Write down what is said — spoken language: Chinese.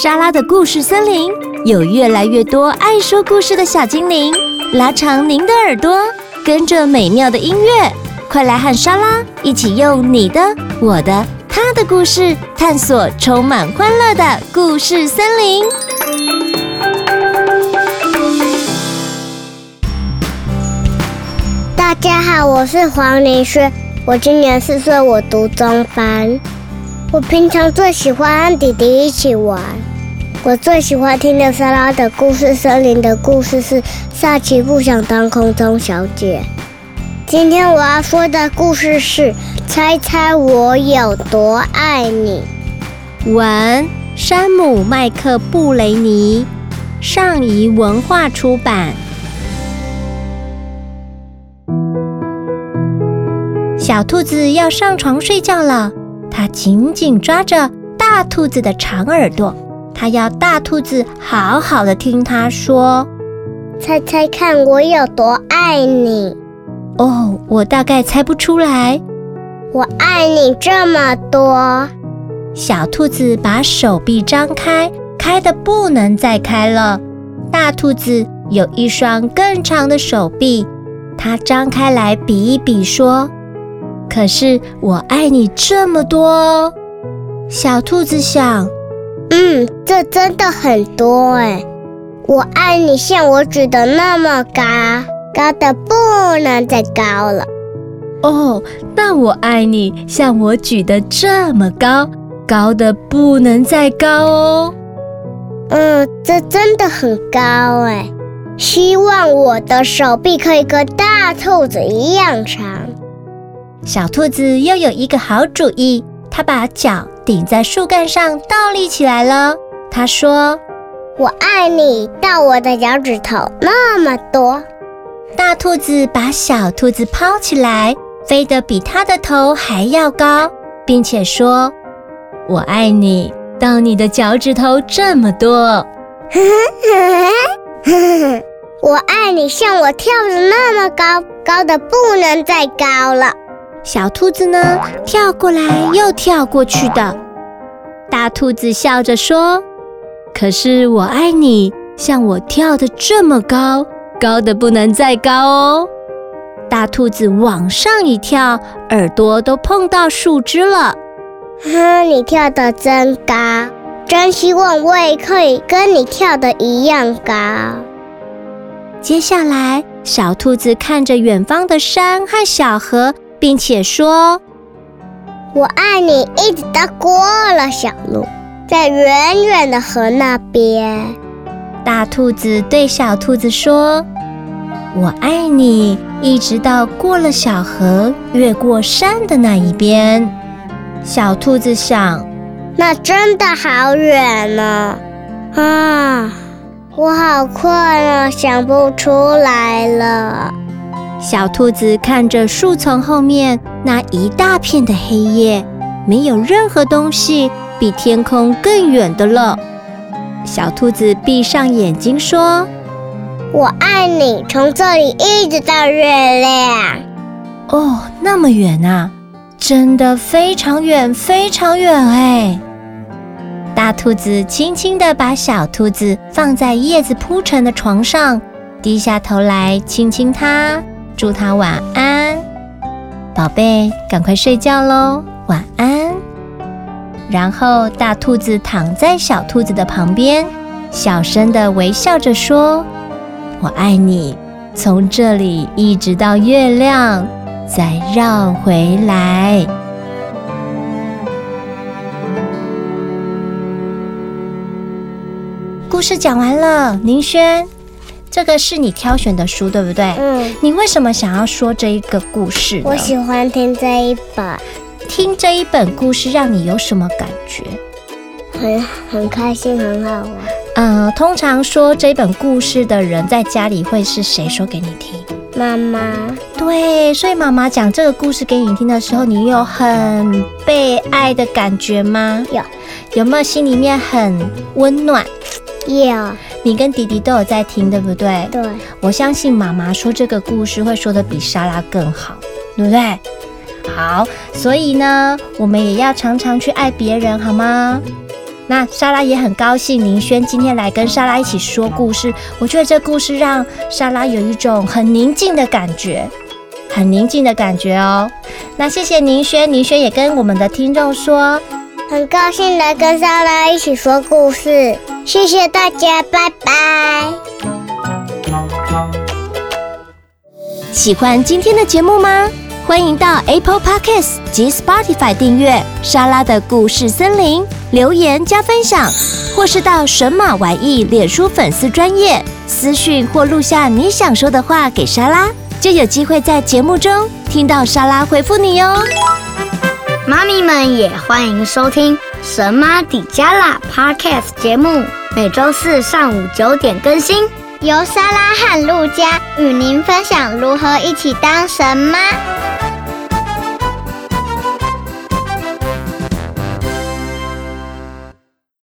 莎拉的故事森林有越来越多爱说故事的小精灵，拉长您的耳朵，跟着美妙的音乐，快来和莎拉一起用你的、我的、他的故事，探索充满欢乐的故事森林。大家好，我是黄林轩，我今年四岁，我读中班。我平常最喜欢和弟弟一起玩。我最喜欢听的莎拉的故事森林的故事是《萨奇不想当空中小姐》。今天我要说的故事是《猜猜我有多爱你》。文：山姆·麦克布雷尼，上谊文化出版。小兔子要上床睡觉了。它紧紧抓着大兔子的长耳朵，他要大兔子好好的听他说：“猜猜看，我有多爱你？”哦，我大概猜不出来。我爱你这么多。小兔子把手臂张开，开的不能再开了。大兔子有一双更长的手臂，它张开来比一比，说。可是我爱你这么多，小兔子想，嗯，这真的很多哎。我爱你像我举得那么高，高的不能再高了。哦，那我爱你像我举得这么高，高的不能再高哦。嗯，这真的很高哎。希望我的手臂可以跟大兔子一样长。小兔子又有一个好主意，它把脚顶在树干上，倒立起来了。他说：“我爱你到我的脚趾头那么多。”大兔子把小兔子抛起来，飞得比它的头还要高，并且说：“我爱你到你的脚趾头这么多。”我爱你像我跳的那么高，高的不能再高了。小兔子呢，跳过来又跳过去的。大兔子笑着说：“可是我爱你，像我跳的这么高，高的不能再高哦。”大兔子往上一跳，耳朵都碰到树枝了。哈，你跳的真高，真希望我也可以跟你跳的一样高。接下来，小兔子看着远方的山和小河。并且说：“我爱你，一直到过了小路，在远远的河那边。”大兔子对小兔子说：“我爱你，一直到过了小河，越过山的那一边。”小兔子想：“那真的好远呢！啊，我好困啊，想不出来了。”小兔子看着树丛后面那一大片的黑夜，没有任何东西比天空更远的了。小兔子闭上眼睛说：“我爱你，从这里一直到月亮。”哦，那么远啊，真的非常远，非常远哎！大兔子轻轻地把小兔子放在叶子铺成的床上，低下头来亲亲它。祝他晚安，宝贝，赶快睡觉喽，晚安。然后大兔子躺在小兔子的旁边，小声的微笑着说：“我爱你，从这里一直到月亮，再绕回来。”故事讲完了，宁轩。这个是你挑选的书，对不对？嗯。你为什么想要说这一个故事呢？我喜欢听这一本。听这一本故事让你有什么感觉？很很开心，很好玩。嗯，通常说这本故事的人在家里会是谁说给你听？妈妈。对，所以妈妈讲这个故事给你听的时候，你有很被爱的感觉吗？有。有没有心里面很温暖？有。你跟迪迪都有在听，对不对？对，我相信妈妈说这个故事会说的比莎拉更好，对不对？好，所以呢，我们也要常常去爱别人，好吗？那莎拉也很高兴，宁轩今天来跟莎拉一起说故事。我觉得这故事让莎拉有一种很宁静的感觉，很宁静的感觉哦。那谢谢宁轩，宁轩也跟我们的听众说，很高兴能跟莎拉一起说故事。谢谢大家，拜拜。喜欢今天的节目吗？欢迎到 Apple Podcasts 及 Spotify 订阅莎拉的故事森林，留言加分享，或是到神马玩意脸书粉丝专页私讯或录下你想说的话给莎拉，就有机会在节目中听到莎拉回复你哟。妈咪们也欢迎收听神妈底加拉 Podcast 节目，每周四上午九点更新，由莎拉和路加与您分享如何一起当神妈。